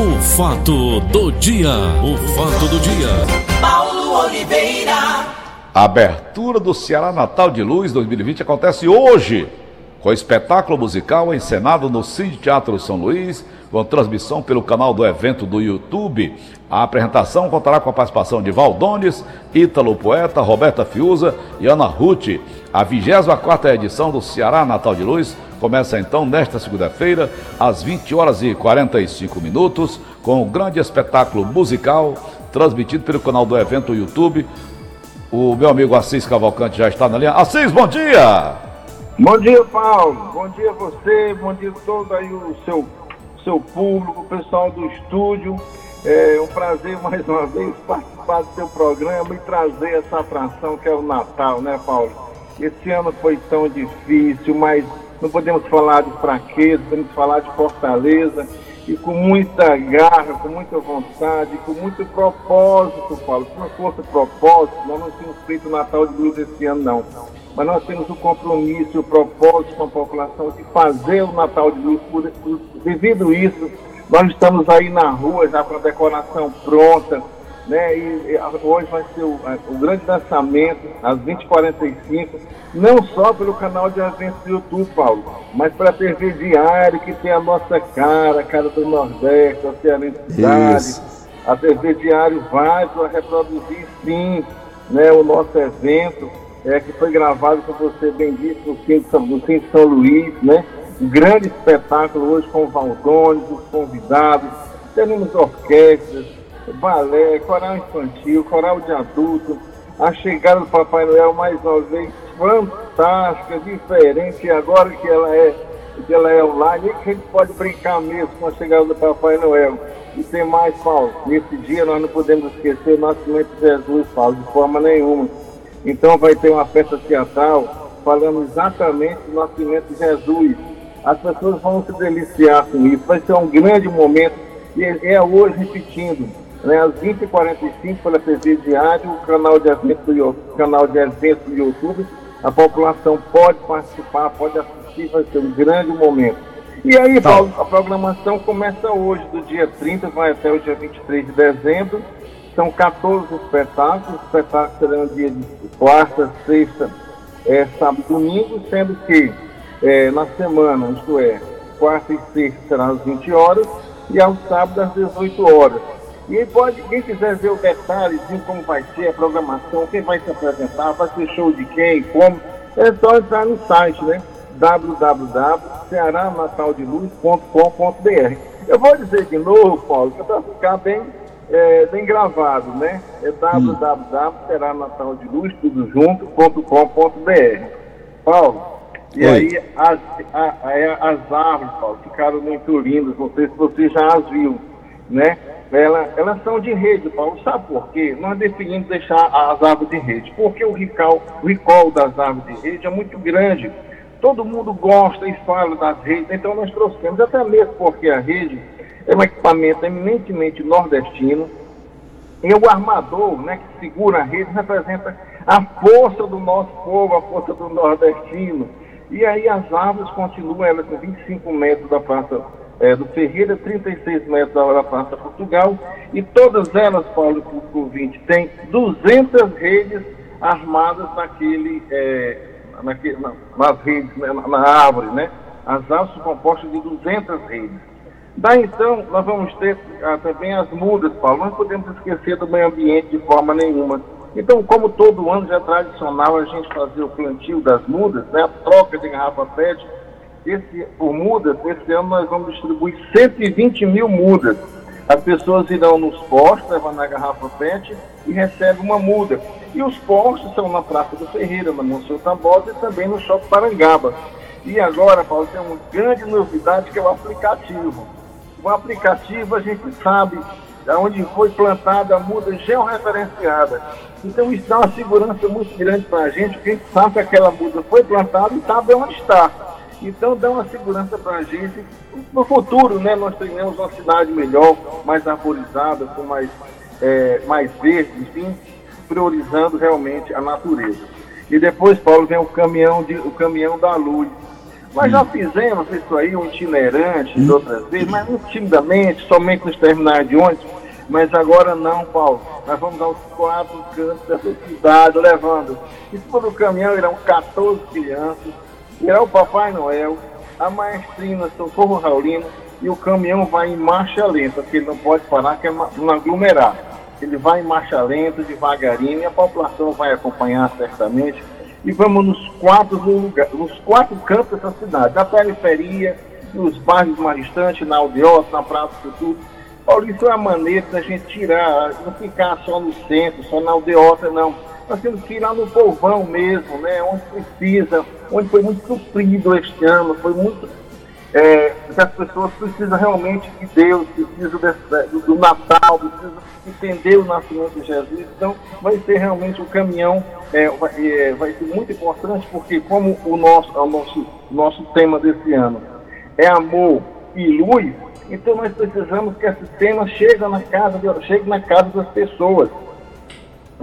O fato do dia, o fato do dia. Paulo Oliveira. A abertura do Ceará Natal de Luz 2020 acontece hoje, com espetáculo musical encenado no Cine Teatro São Luís, com transmissão pelo canal do evento do YouTube. A apresentação contará com a participação de Valdones, Ítalo Poeta, Roberta Fiuza e Ana Ruth. A 24 edição do Ceará Natal de Luz começa então nesta segunda-feira, às 20 horas e 45 minutos, com um grande espetáculo musical transmitido pelo canal do evento YouTube. O meu amigo Assis Cavalcante já está na linha. Assis, bom dia! Bom dia, Paulo. Bom dia a você, bom dia a todo aí o seu seu público, o pessoal do estúdio. É um prazer mais uma vez participar do seu programa e trazer essa atração que é o Natal, né, Paulo? Esse ano foi tão difícil, mas não podemos falar de fraqueza, podemos falar de fortaleza e com muita garra, com muita vontade, com muito propósito, Paulo. Se não fosse propósito, nós não tínhamos feito o Natal de Luz esse ano, não. Mas nós temos o compromisso, o propósito com a população de fazer o Natal de Luz. Por, devido isso, nós estamos aí na rua já com a decoração pronta. Né? E, e hoje vai ser o, o, grande lançamento, às 20h45, não só pelo canal de eventos do YouTube, Paulo, mas para a TV Diário, que tem a nossa cara, a cara do Nordeste, a Cearensidade. A TV Diário vai para reproduzir, sim, né, o nosso evento é, que foi gravado, como você bem disse, no Cine de São Luís, né? Um grande espetáculo hoje com o Valdones, os convidados, teremos orquestras, balé, coral infantil, coral de adulto, a chegada do Papai Noel mais uma vez fantástica, diferente, agora que ela é que ela é online, e que a gente pode brincar mesmo com a chegada do Papai Noel. E tem mais, Paulo, nesse dia nós não podemos esquecer o nascimento de Jesus, Paulo, de forma nenhuma. Então vai ter uma festa teatral falando exatamente do nascimento de Jesus. As pessoas vão se deliciar com isso. Vai ser um grande momento. E é hoje repetindo, né, às 20h45 pela TV Diário, o canal de eventos do, canal de eventos do YouTube. A população pode participar, pode assistir, vai ser um grande momento. E aí, tá. Paulo, a programação começa hoje, do dia 30, vai até o dia 23 de dezembro. São 14 espetáculos, os espetáculos serão dia de quarta, sexta, é, sábado e domingo, sendo que é, na semana, isto é, quarta e sexta serão às 20 horas e ao sábado às 18 horas. E pode, quem quiser ver o detalhe de como vai ser a programação, quem vai se apresentar, vai ser show de quem, como, é só entrar no site, né? www.cearanataldeluz.com.br Eu vou dizer de novo, Paulo, para ficar bem é, bem gravado, né? É www.seranataldeluz, tudo junto.com.br. Paulo, e Oi. aí as, a, a, as árvores, Paulo, ficaram muito lindas, não sei se você já as viu, né? Ela, elas são de rede, Paulo. Sabe por quê? Nós definimos deixar as árvores de rede. Porque o recall, das árvores de rede é muito grande. Todo mundo gosta e fala das redes, então nós trouxemos, até mesmo porque a rede é um equipamento eminentemente nordestino. E o armador, né, que segura a rede, representa a força do nosso povo, a força do nordestino. E aí as árvores continuam, elas com 25 metros da Praça é, do Ferreira, 36 metros da, da Praça Portugal, e todas elas, Paulo por 20, tem 200 redes armadas naquele, é, naquele na, nas redes, né, na, na árvore, né? As árvores são compostas de 200 redes. Daí então, nós vamos ter ah, também as mudas, Paulo. Não podemos esquecer do meio ambiente de forma nenhuma. Então, como todo ano já é tradicional a gente fazer o plantio das mudas, né, a troca de garrafa PET, esse, por mudas, esse ano nós vamos distribuir 120 mil mudas. As pessoas irão nos postos, levando a garrafa PET e recebem uma muda. E os postos são na Praça do Ferreira, na Monsenhor Tabosa e também no Shopping Parangaba. E agora, Paulo, tem uma grande novidade que é o aplicativo. O aplicativo a gente sabe onde foi plantada a muda georreferenciada. Então isso dá uma segurança muito grande para a gente, porque a gente sabe que aquela muda foi plantada e sabe onde está. Então dá uma segurança para a gente. No futuro, né, nós tenhamos uma cidade melhor, mais arborizada, com mais, é, mais verde, enfim, priorizando realmente a natureza. E depois, Paulo, vem o caminhão, de, o caminhão da luz Nós já fizemos isso aí, um itinerante de outras vezes, mas muito timidamente, somente nos terminais de ônibus. Mas agora não, Paulo. Nós vamos aos quatro cantos dessa cidade, levando. E se for no caminhão, irão 14 crianças, irá o Papai Noel, a maestrina Socorro Raulino, e o caminhão vai em marcha lenta, porque ele não pode parar, que é não aglomerar. Ele vai em marcha lenta, devagarinho, e a população vai acompanhar certamente e vamos nos quatro, nos quatro cantos dessa cidade, na periferia, nos bairros mais distantes, na Aldeota, na Praça do Futuro. Paulo, isso é uma maneira da gente tirar, não ficar só no centro, só na Aldeota, não. Nós temos que ir lá no povão mesmo, né, onde precisa, onde foi muito sofrido este ano, foi muito é, as pessoas precisam realmente de Deus, precisam do, do Natal, precisam entender o nascimento de Jesus. Então, vai ser realmente um caminhão, é, vai, é, vai, ser muito importante, porque como o nosso, o nosso, nosso tema desse ano é amor e luz, então nós precisamos que esse tema chegue na casa, chegue na casa das pessoas,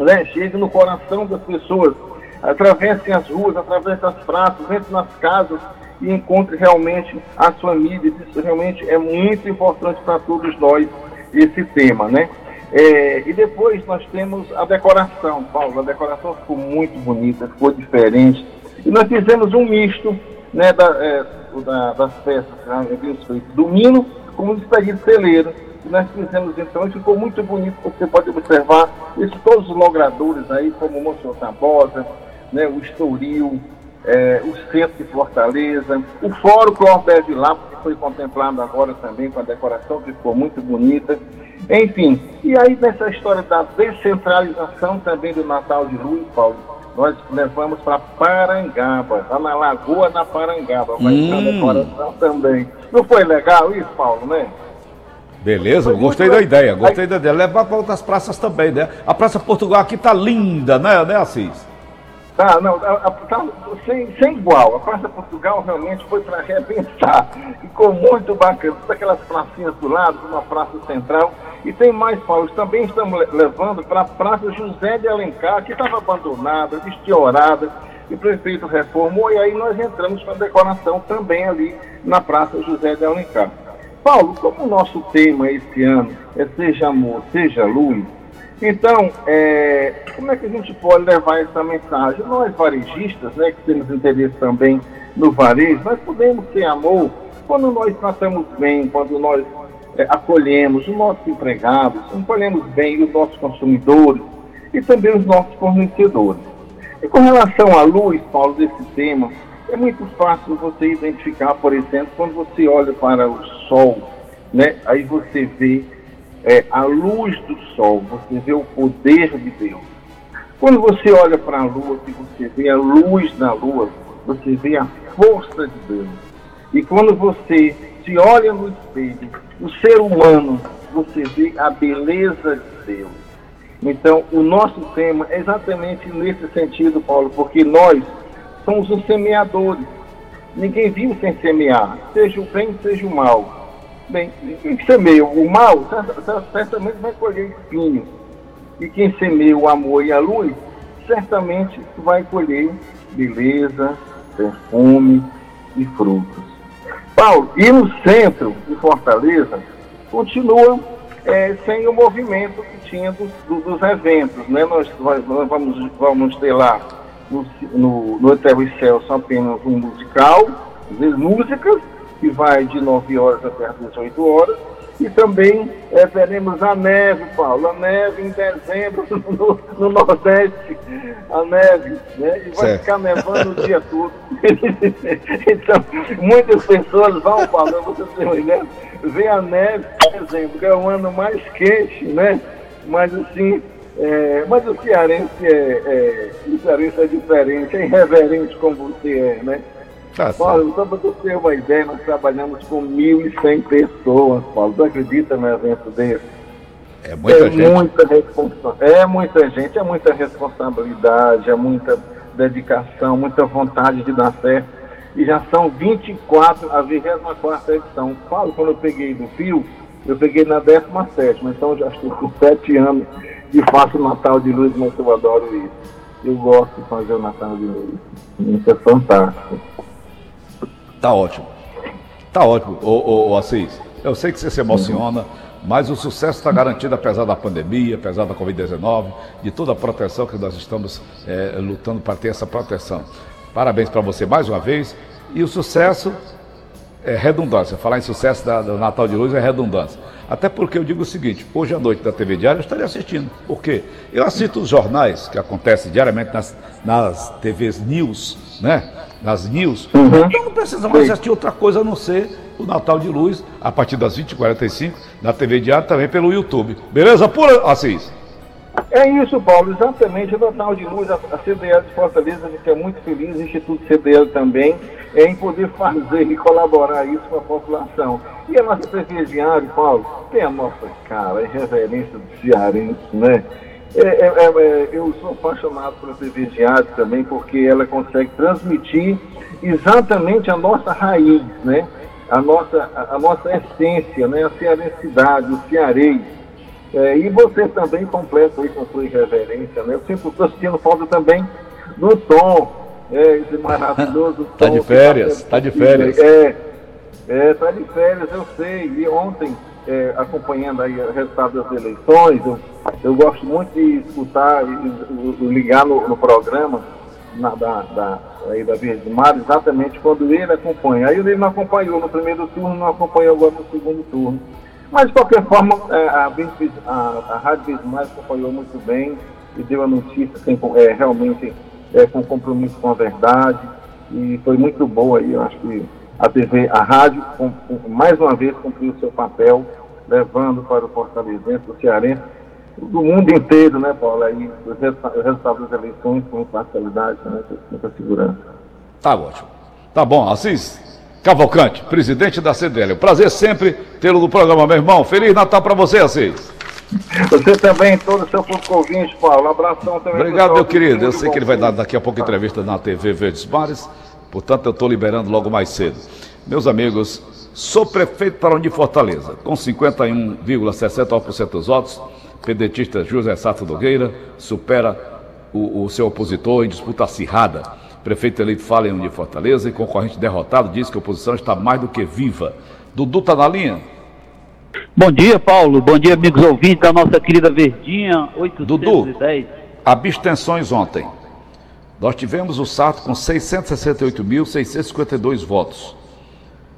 né? chegue no coração das pessoas, atravessem as ruas, através das praças, entre nas casas, e encontre realmente as famílias. Isso realmente é muito importante para todos nós, esse tema, né? É, e depois nós temos a decoração, Paulo. A decoração ficou muito bonita, ficou diferente. E nós fizemos um misto né, da, é, da, das peças né, do Mino com o despedido celeiro. E nós fizemos então, e ficou muito bonito. Você pode observar isso, todos os logradores aí, como o Monsenhor Tabosa, né, o Estoril, é, o centro de Fortaleza, o Fórum Clóvis de Lá, que foi contemplado agora também com a decoração, que ficou muito bonita. Enfim, e aí nessa história da descentralização também do Natal de Luz, Paulo, nós levamos para Parangaba, lá na Lagoa da Parangaba, vai hum. a decoração também. Não foi legal isso, Paulo, né? Beleza, gostei da ideia, gostei da ideia. Levar para outras praças também, né? A Praça Portugal aqui tá linda, né, né Assis? Tá, não, tá sem, sem igual. A Praça Portugal realmente foi para arrebentar. Ficou muito bacana. Todas aquelas pracinhas do lado, uma praça central. E tem mais, Paulo, também estamos levando para a Praça José de Alencar, que estava abandonada, destiorada, e o prefeito reformou, e aí nós entramos com a decoração também ali na Praça José de Alencar. Paulo, como o nosso tema esse ano é Seja Amor, Seja Luz, então, é, como é que a gente pode levar essa mensagem? Nós, varejistas, né, que temos interesse também no varejo, nós podemos ter amor quando nós tratamos bem, quando nós é, acolhemos os nossos empregados, acolhemos bem os nossos consumidores e também os nossos fornecedores. E com relação à luz, Paulo, desse tema, é muito fácil você identificar, por exemplo, quando você olha para o sol, né, aí você vê é, a luz do sol, você vê o poder de Deus. Quando você olha para a lua, e você vê a luz da lua, você vê a força de Deus. E quando você se olha no espelho, o ser humano, você vê a beleza de Deus. Então, o nosso tema é exatamente nesse sentido, Paulo, porque nós somos os semeadores. Ninguém vive sem semear, seja o bem, seja o mal. Bem, quem semeia o mal, certamente vai colher espinhos. E quem semeia o amor e a luz, certamente vai colher beleza, perfume e frutos. Paulo, e no centro de Fortaleza, continua é, sem o movimento que tinha dos, dos eventos. Né? Nós, nós vamos, vamos ter lá no, no, no Eterno Celso apenas um musical, músicas, que vai de 9 horas até as 18 horas. E também é, teremos a neve, Paulo, a neve em dezembro no, no Nordeste, a neve, né? E vai certo. ficar nevando o dia todo. então, muitas pessoas vão, Paulo, você tem uma ideia, ver a neve em dezembro, que é o ano mais quente, né? Mas assim, é, mas o cearense é, é, o cearense é diferente, é irreverente como você é, né? Tá Paulo, só para você ter uma ideia, nós trabalhamos com 1.100 pessoas, Paulo. Você acredita num evento desse? É muita é gente. Muita é muita gente, é muita responsabilidade, é muita dedicação, muita vontade de dar certo. E já são 24, a 24 edição. Paulo, quando eu peguei do fio, eu peguei na 17, então já estou com 7 anos e faço Natal de Luz, mas eu adoro isso. Eu gosto de fazer o Natal de Luz. Isso é fantástico. Tá ótimo. Tá ótimo, ô, ô, Assis. Eu sei que você se emociona, mas o sucesso está garantido apesar da pandemia, apesar da Covid-19, de toda a proteção que nós estamos é, lutando para ter essa proteção. Parabéns para você mais uma vez. E o sucesso é redundância. Falar em sucesso da, do Natal de Luz é redundância. Até porque eu digo o seguinte: hoje à noite da TV Diário eu estaria assistindo. Por quê? Eu assisto os jornais que acontecem diariamente nas, nas TVs News, né? Nas News. Uhum. Então não precisamos assistir outra coisa a não ser o Natal de Luz, a partir das 20h45, na TV Diário também pelo YouTube. Beleza, pura, Assis? É isso, Paulo, exatamente. O Natal de Luz, a CDL de Fortaleza fica muito feliz, o Instituto CDL também, em poder fazer e colaborar isso com a população. E a nossa presidiária, Paulo, tem a nossa cara, é reverência do cearense, né? É, é, é, é eu sou apaixonado pela TV também, porque ela consegue transmitir exatamente a nossa raiz, né? A nossa, a, a nossa essência, né? A cearensidade, o cearês. É, e você também completa aí com sua irreverência, né? Eu sempre estou sentindo falta também do tom, é, esse maravilhoso tom. Está de férias, está de férias. É, é, tá de férias, eu sei. E ontem, é, acompanhando aí o resultado das eleições, eu, eu gosto muito de escutar e, ligar no, no programa na, da, da, aí da Verde Mar, exatamente quando ele acompanha. Aí ele não acompanhou no primeiro turno, não acompanhou agora no segundo turno. Mas, de qualquer forma, é, a, a, a Rádio Bismar acompanhou muito bem e deu a notícia sem, é, realmente é, com compromisso com a verdade. E foi muito boa aí, eu acho que a TV, a rádio, com, com, mais uma vez cumpriu o seu papel, levando para o fortalezense, o cearense, do mundo inteiro, né, Paulo, aí, os resultados das eleições com imparcialidade, né, muita segurança. Tá ótimo. Tá bom, Assis, Cavalcante, presidente da CDL. Prazer sempre tê-lo no programa, meu irmão. Feliz Natal para você, Assis. Você também, todo o seu público ouvinte, Paulo. Um abração também. Obrigado, meu querido. Eu sei que ele vai dar daqui a pouco entrevista na TV Verdes Mares, portanto eu estou liberando logo mais cedo. Meus amigos, sou prefeito para de Fortaleza, com 51,69% dos votos. Pedetista José Sato Nogueira supera o, o seu opositor em disputa acirrada. Prefeito eleito fala em de Fortaleza e concorrente derrotado diz que a oposição está mais do que viva. Dudu está na linha? Bom dia, Paulo. Bom dia, amigos ouvintes da nossa querida Verdinha 810. Dudu, abstenções ontem. Nós tivemos o Sarto com 668.652 votos.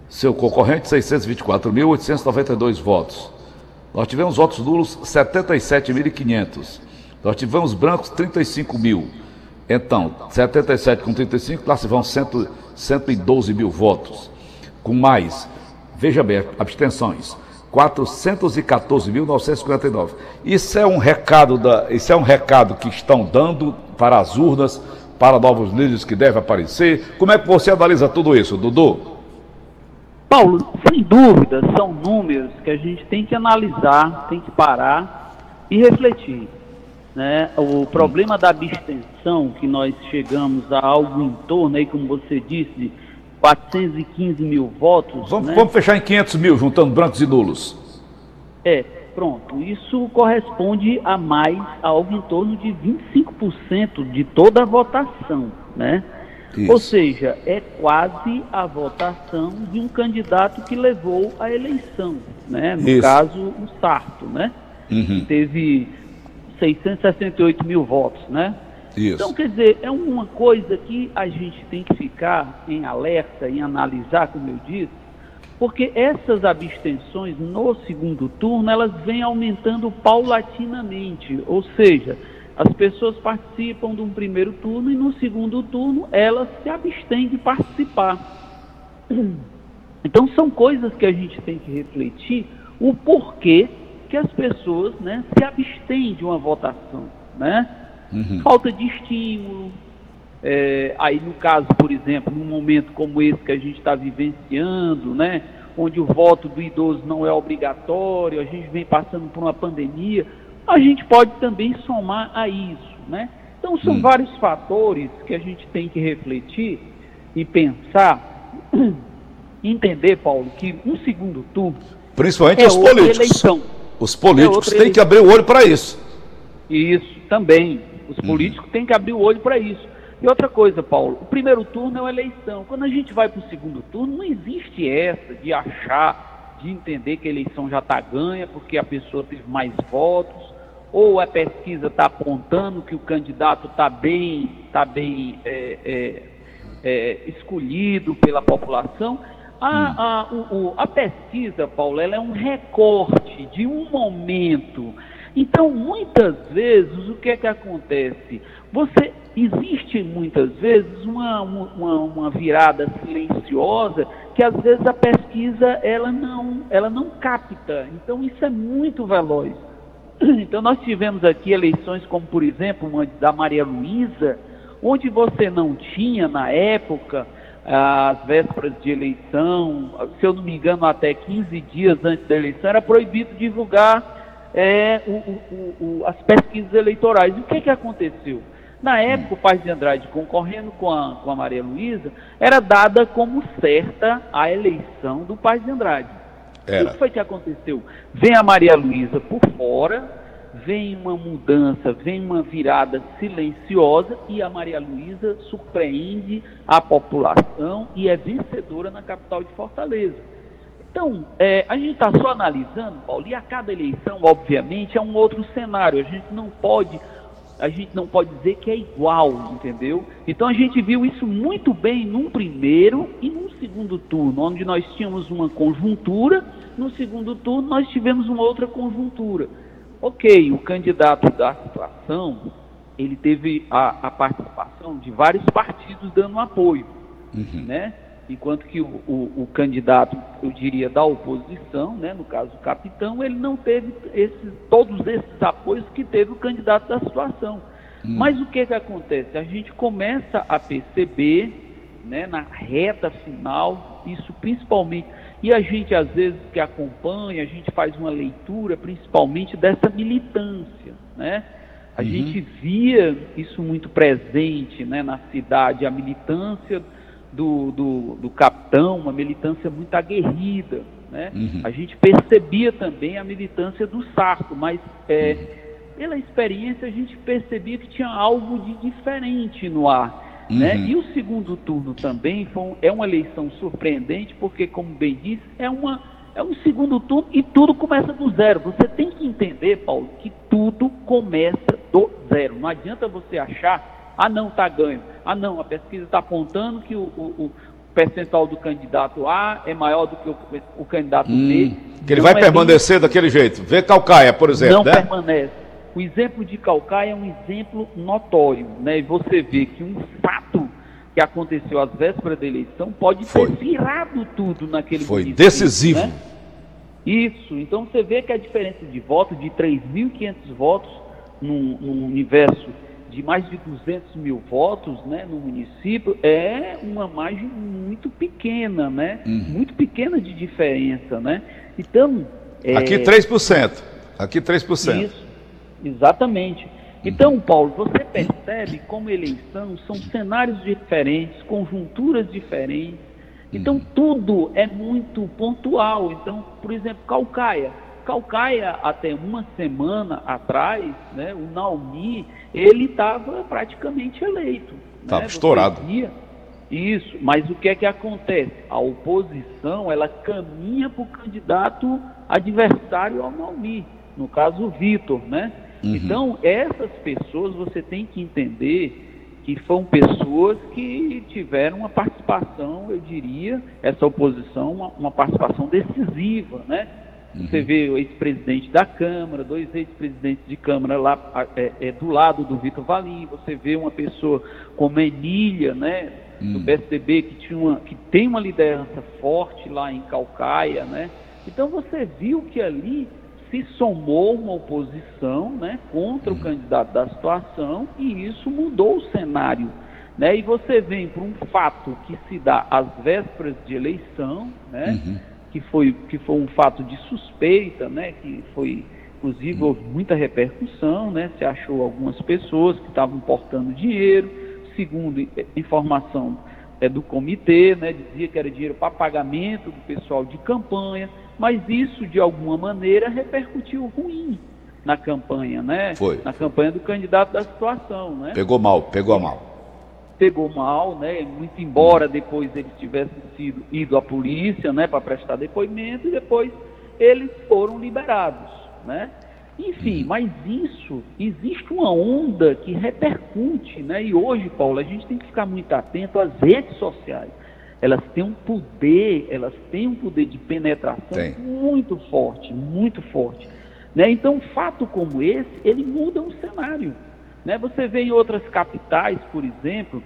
Seu concorrente, 624.892 votos. Nós tivemos votos nulos, 77.500. Nós tivemos brancos, 35 mil. Então, 77 com 35, lá se vão 100, 112 mil votos. Com mais, veja bem, abstenções. 414.959. Isso é um recado da, isso é um recado que estão dando para as urnas, para novos líderes que devem aparecer. Como é que você analisa tudo isso, Dudu? Paulo, sem dúvida, são números que a gente tem que analisar, tem que parar e refletir. Né? O problema da abstenção, que nós chegamos a algo em torno, aí, como você disse, 415 mil votos. Vamos, né? vamos fechar em 500 mil, juntando brancos e nulos. É, pronto. Isso corresponde a mais, a algo em torno de 25% de toda a votação, né? Isso. Ou seja, é quase a votação de um candidato que levou a eleição, né? No Isso. caso, o Sarto, né? Uhum. Teve 668 mil votos, né? Isso. Então, quer dizer, é uma coisa que a gente tem que ficar em alerta, em analisar, como eu disse, porque essas abstenções no segundo turno, elas vêm aumentando paulatinamente, ou seja, as pessoas participam de um primeiro turno e no segundo turno elas se abstêm de participar. Então são coisas que a gente tem que refletir o porquê que as pessoas né, se abstêm de uma votação. Né? Uhum. Falta de estímulo. É, aí no caso, por exemplo, num momento como esse que a gente está vivenciando, né, onde o voto do idoso não é obrigatório, a gente vem passando por uma pandemia, a gente pode também somar a isso. Né? Então são uhum. vários fatores que a gente tem que refletir e pensar, entender, Paulo, que um segundo turno. Principalmente é os políticos. Eleição. Os políticos é têm que abrir o olho para isso. Isso, também. Os uhum. políticos têm que abrir o olho para isso. E outra coisa, Paulo, o primeiro turno é uma eleição. Quando a gente vai para o segundo turno, não existe essa de achar, de entender que a eleição já está ganha porque a pessoa teve mais votos, ou a pesquisa está apontando que o candidato está bem, tá bem é, é, é, escolhido pela população. A, a, o, a pesquisa, Paulo, ela é um recorte de um momento. Então, muitas vezes, o que é que acontece? Você existe muitas vezes uma, uma, uma, virada silenciosa que às vezes a pesquisa ela não, ela não capta. Então isso é muito veloz. Então nós tivemos aqui eleições como por exemplo uma da Maria Luísa, onde você não tinha na época as vésperas de eleição, se eu não me engano até 15 dias antes da eleição era proibido divulgar é, o, o, o, as pesquisas eleitorais. E o que, que aconteceu? Na época, o Paz de Andrade, concorrendo com a, com a Maria Luísa, era dada como certa a eleição do Paz de Andrade. Era. O que foi que aconteceu? Vem a Maria Luísa por fora, vem uma mudança, vem uma virada silenciosa e a Maria Luísa surpreende a população e é vencedora na capital de Fortaleza. Então, é, a gente está só analisando, Paulo, e a cada eleição, obviamente, é um outro cenário. A gente não pode a gente não pode dizer que é igual, entendeu? Então a gente viu isso muito bem num primeiro e num segundo turno, onde nós tínhamos uma conjuntura, no segundo turno nós tivemos uma outra conjuntura. Ok, o candidato da situação, ele teve a, a participação de vários partidos dando apoio, uhum. né? enquanto que o, o, o, candidato, eu diria, da oposição, né, no caso o capitão, ele não teve esses, todos esses apoios que teve o candidato da situação. Hum. Mas o que, que acontece? A gente começa a perceber, né, na reta final, isso principalmente, e a gente às vezes que acompanha, a gente faz uma leitura principalmente dessa militância, né? A uhum. gente via isso muito presente né, na cidade, a militância do, do, do capitão, uma militância muito aguerrida. Né? Uhum. A gente percebia também a militância do Sarto, mas é, pela experiência a gente percebia que tinha algo de diferente no ar. Né? Uhum. Né? E o segundo turno também foi, é uma eleição surpreendente, porque, como bem disse, é, uma, é um segundo turno e tudo começa do zero. Você tem que entender, Paulo, que tudo começa do zero. Não adianta você achar ah, não, está ganho. Ah, não, a pesquisa está apontando que o, o, o, percentual do candidato A é maior do que o, o candidato hum, B. Que ele vai é permanecer bem... daquele jeito. Vê Calcaia, por exemplo. Não né? permanece. O exemplo de Calcaia é um exemplo notório. Né? E você vê que um fato que aconteceu às vésperas da eleição pode Foi. ter virado tudo naquele Foi decisivo. Né? Isso. Então você vê que a diferença de voto de 3.500 votos no, no universo de mais de 200 mil votos né, no município é uma margem muito pequena, né? Uhum. Muito pequena de diferença, né? Então... É... Aqui 3%. Aqui 3%. Isso, exatamente. Então, uhum. Paulo, você percebe como eleição são cenários diferentes, conjunturas diferentes. Então, uhum. tudo é muito pontual. Então, por exemplo, Calcaia Calcaia, até uma semana atrás, né, o Naumi, ele estava praticamente eleito. Estava né? estourado. Via, isso, mas o que é que acontece? A oposição, ela caminha para o candidato adversário ao Naumi, no caso o Vitor, né? Uhum. Então, essas pessoas você tem que entender que foram pessoas que tiveram uma participação, eu diria, essa oposição, uma, uma participação decisiva, né? Você vê o ex-presidente da Câmara, dois ex-presidentes de Câmara lá é, é, do lado do Vitor Valim, você vê uma pessoa como Emília, né, do hum. PSDB, que, tinha uma, que tem uma liderança forte lá em Calcaia, né? Então você viu que ali se somou uma oposição né, contra o hum. candidato da situação e isso mudou o cenário. Né? E você vem para um fato que se dá às vésperas de eleição, né? Uhum que foi, que foi um fato de suspeita, né, que foi, inclusive, houve muita repercussão, né, se achou algumas pessoas que estavam portando dinheiro, segundo informação é, do comitê, né, dizia que era dinheiro para pagamento do pessoal de campanha, mas isso, de alguma maneira, repercutiu ruim na campanha, né? Foi. Na campanha do candidato da situação, né? Pegou mal, pegou mal. pegou mal, né? Muito embora depois eles tivessem sido ido à polícia, né, para prestar depoimento e depois eles foram liberados, né? Enfim, mas isso existe uma onda que repercute, né? E hoje, Paulo, a gente tem que ficar muito atento às redes sociais. Elas têm um poder, elas têm um poder de penetração tem. muito forte, muito forte. Né? Então, um fato como esse, ele muda o cenário. Né? Você vê em outras capitais, por exemplo,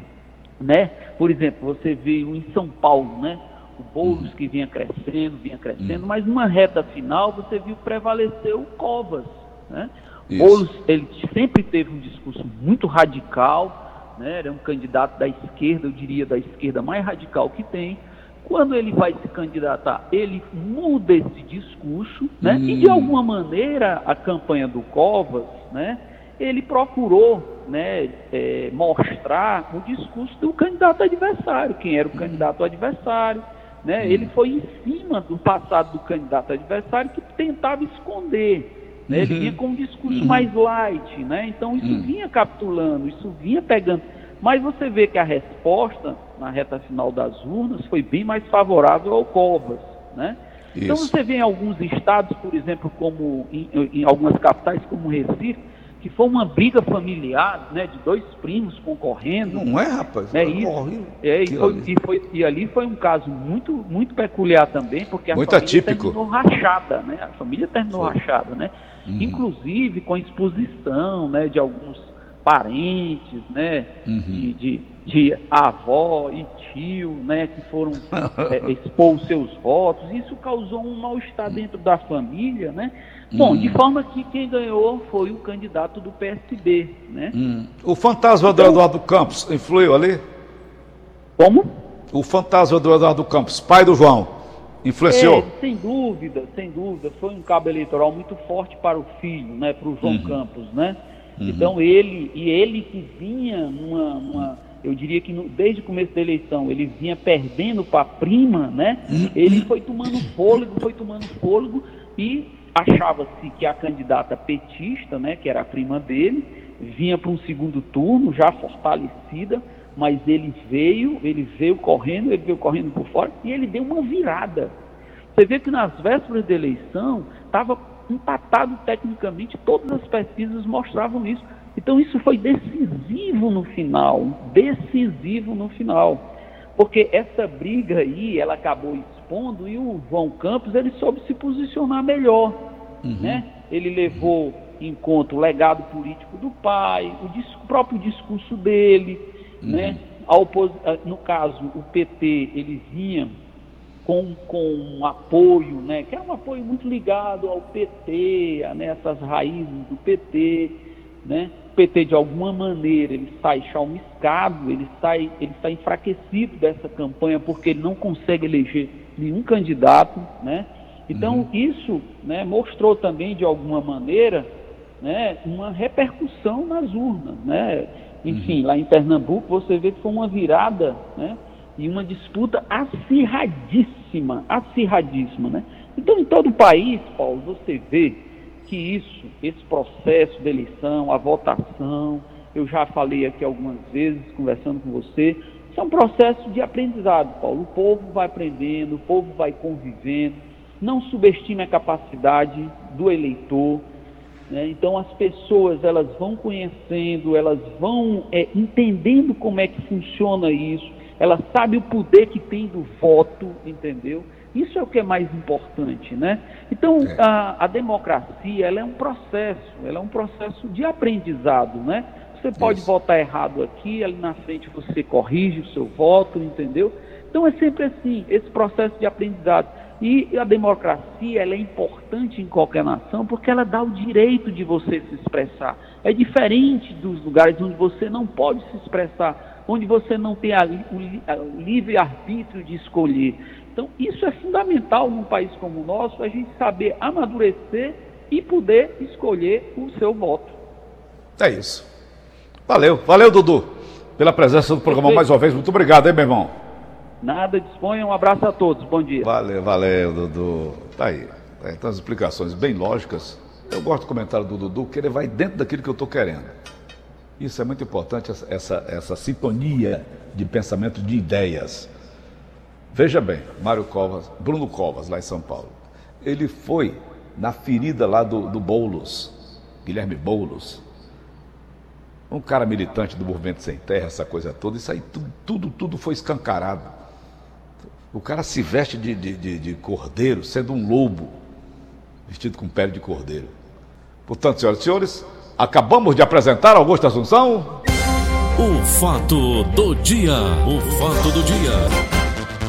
né? Por exemplo, você vê em São Paulo, né? O Boulos uhum. que vinha crescendo, vinha crescendo, uhum. mas numa reta final você viu prevalecer o Covas, né? Boulos, ele sempre teve um discurso muito radical, né? Era um candidato da esquerda, eu diria da esquerda mais radical que tem. Quando ele vai se candidatar, ele muda esse discurso, né? Uhum. E de alguma maneira a campanha do Covas, né? ele procurou né, é, mostrar o discurso do candidato adversário, quem era o candidato adversário. Né? Ele foi em cima do passado do candidato adversário que tentava esconder. Né? Ele uhum. vinha com um discurso uhum. mais light, né? então isso uhum. vinha capitulando, isso vinha pegando. Mas você vê que a resposta na reta final das urnas foi bem mais favorável ao Covas. Né? Então você vê em alguns estados, por exemplo, como em, em algumas capitais como Recife, que foi uma briga familiar, né, de dois primos concorrendo. Não é, rapaz? É isso. É, e, foi, e, foi, e, ali foi um caso muito, muito peculiar também, porque a muito família atípico. terminou rachada, né? A família terminou foi. rachada, né? Uhum. Inclusive com a exposição, né, de alguns parentes, né, uhum. de, de, de, avó e tio, né, que foram é, expor os seus votos. Isso causou um mal-estar dentro da família, né? Bom, hum. de forma que quem ganhou foi o candidato do PSB, né? Hum. O fantasma então, do Eduardo Campos influiu ali? Como? O fantasma do Eduardo Campos, pai do João, influenciou? É, sem dúvida, sem dúvida. Foi um cabo eleitoral muito forte para o filho, né? Para o João uhum. Campos, né? Uhum. Então ele, e ele que vinha numa, numa eu diria que no, desde o começo da eleição ele vinha perdendo para a prima, né? Uhum. Ele foi tomando fôlego, foi tomando fôlego e achava-se que a candidata petista, né, que era a prima dele, vinha para um segundo turno já fortalecida, mas ele veio, ele veio correndo, ele veio correndo por fora e ele deu uma virada. Você vê que nas vésperas da eleição estava empatado tecnicamente, todas as pesquisas mostravam isso. Então isso foi decisivo no final, decisivo no final. Porque essa briga aí, ela acabou e o João Campos ele soube se posicionar melhor, uhum. né? Ele levou em conta o legado político do pai, o, dis o próprio discurso dele, uhum. né? no caso, o PT ele vinha com, com um apoio, né? Que era um apoio muito ligado ao PT, a, né? essas raízes do PT, né? O PT de alguma maneira ele sai chalmiscado, ele sai, ele sai enfraquecido dessa campanha porque ele não consegue eleger nenhum candidato, né? Então uhum. isso né, mostrou também de alguma maneira né, uma repercussão nas urnas, né? Enfim, uhum. lá em Pernambuco você vê que foi uma virada, né? E uma disputa acirradíssima, acirradíssima, né? Então em todo o país, Paulo, você vê que isso, esse processo de eleição, a votação, eu já falei aqui algumas vezes conversando com você, isso é um processo de aprendizado, Paulo. O povo vai aprendendo, o povo vai convivendo. Não subestime a capacidade do eleitor. Né? Então, as pessoas elas vão conhecendo, elas vão é, entendendo como é que funciona isso. Elas sabem o poder que tem do voto, entendeu? Isso é o que é mais importante, né? Então, é. a, a democracia, ela é um processo, ela é um processo de aprendizado, né? Você pode Isso. votar errado aqui, ali na frente você corrige o seu voto, entendeu? Então é sempre assim, esse processo de aprendizado. E a democracia ela é importante em qualquer nação porque ela dá o direito de você se expressar. É diferente dos lugares onde você não pode se expressar, onde você não tem a, o, o livre-arbítrio de escolher. Então, isso é fundamental num país como o nosso, a gente saber amadurecer e poder escolher o seu voto. É isso. Valeu, valeu, Dudu, pela presença do programa mais uma vez. Muito obrigado, hein, meu irmão? Nada, disponha. Um abraço a todos. Bom dia. Valeu, valeu, Dudu. Tá aí. Tá Então, as explicações bem lógicas. Eu gosto do comentário do Dudu, que ele vai dentro daquilo que eu estou querendo. Isso é muito importante, essa, essa sintonia de pensamento, de ideias. Veja bem, Mário Covas, Bruno Covas, lá em São Paulo. Ele foi na ferida lá do, do Boulos, Guilherme Boulos. Um cara militante do movimento sem terra, essa coisa toda, isso aí tudo, tudo, tudo foi escancarado. O cara se veste de, de, de, de cordeiro, sendo um lobo, vestido com pele de cordeiro. Portanto, senhoras e senhores, acabamos de apresentar Augusto Assunção. O fato do dia. O fato do dia.